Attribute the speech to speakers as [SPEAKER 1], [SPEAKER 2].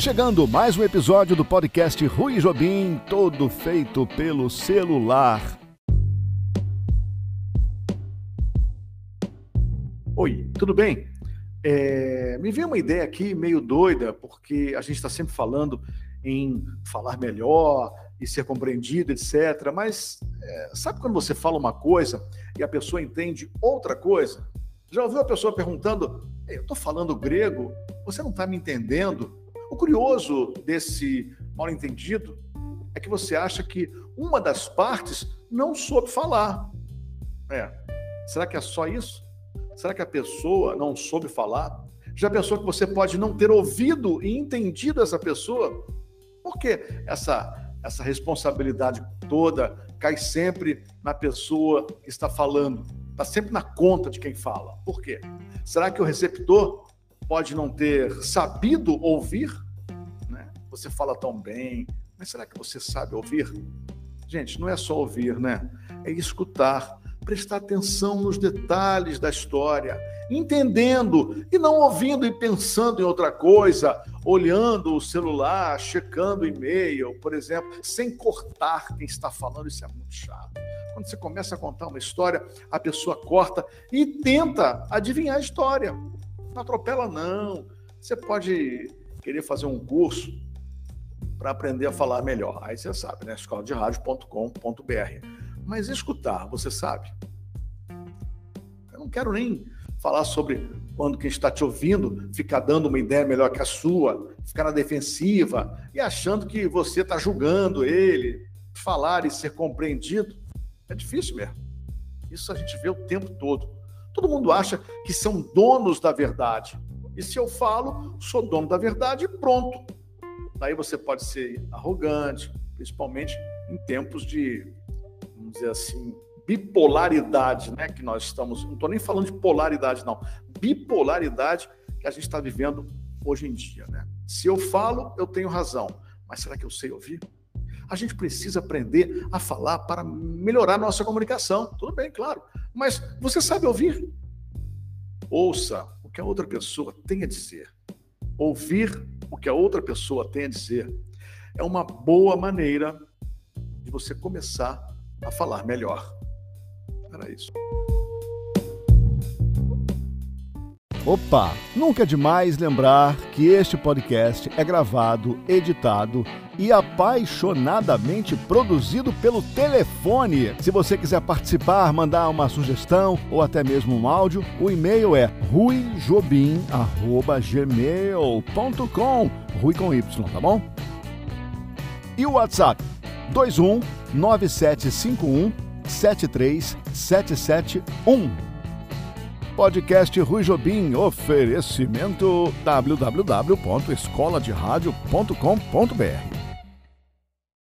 [SPEAKER 1] Chegando mais um episódio do podcast Rui Jobim, todo feito pelo celular.
[SPEAKER 2] Oi, tudo bem? É, me veio uma ideia aqui meio doida, porque a gente está sempre falando em falar melhor e ser compreendido, etc. Mas é, sabe quando você fala uma coisa e a pessoa entende outra coisa? Já ouviu a pessoa perguntando: Eu estou falando grego, você não está me entendendo? O curioso desse mal entendido é que você acha que uma das partes não soube falar. É. Será que é só isso? Será que a pessoa não soube falar? Já pensou que você pode não ter ouvido e entendido essa pessoa? Por que essa, essa responsabilidade toda cai sempre na pessoa que está falando? Está sempre na conta de quem fala. Por quê? Será que o receptor pode não ter sabido ouvir? Você fala tão bem, mas será que você sabe ouvir? Gente, não é só ouvir, né? É escutar prestar atenção nos detalhes da história, entendendo e não ouvindo e pensando em outra coisa, olhando o celular, checando e-mail, por exemplo, sem cortar quem está falando, isso é muito chato. Quando você começa a contar uma história, a pessoa corta e tenta adivinhar a história. Não atropela, não. Você pode querer fazer um curso para aprender a falar melhor. Aí você sabe, né? escola de rádio.com.br mas escutar, você sabe. Eu não quero nem falar sobre quando quem está te ouvindo fica dando uma ideia melhor que a sua, ficar na defensiva e achando que você está julgando ele, falar e ser compreendido. É difícil mesmo. Isso a gente vê o tempo todo. Todo mundo acha que são donos da verdade. E se eu falo, sou dono da verdade e pronto. Daí você pode ser arrogante, principalmente em tempos de vamos dizer assim, bipolaridade, né? Que nós estamos, não estou nem falando de polaridade, não, bipolaridade que a gente está vivendo hoje em dia, né? Se eu falo, eu tenho razão, mas será que eu sei ouvir? A gente precisa aprender a falar para melhorar nossa comunicação. Tudo bem, claro, mas você sabe ouvir? Ouça o que a outra pessoa tem a dizer. Ouvir o que a outra pessoa tem a dizer é uma boa maneira de você começar a falar melhor. Era isso.
[SPEAKER 1] Opa! Nunca é demais lembrar que este podcast é gravado, editado e apaixonadamente produzido pelo telefone. Se você quiser participar, mandar uma sugestão ou até mesmo um áudio, o e-mail é ruijobim@gmail.com, Rui com Y, tá bom? E o WhatsApp 21 9751 73771. Podcast Rui Jobim, oferecimento www.escoladeradio.com.br.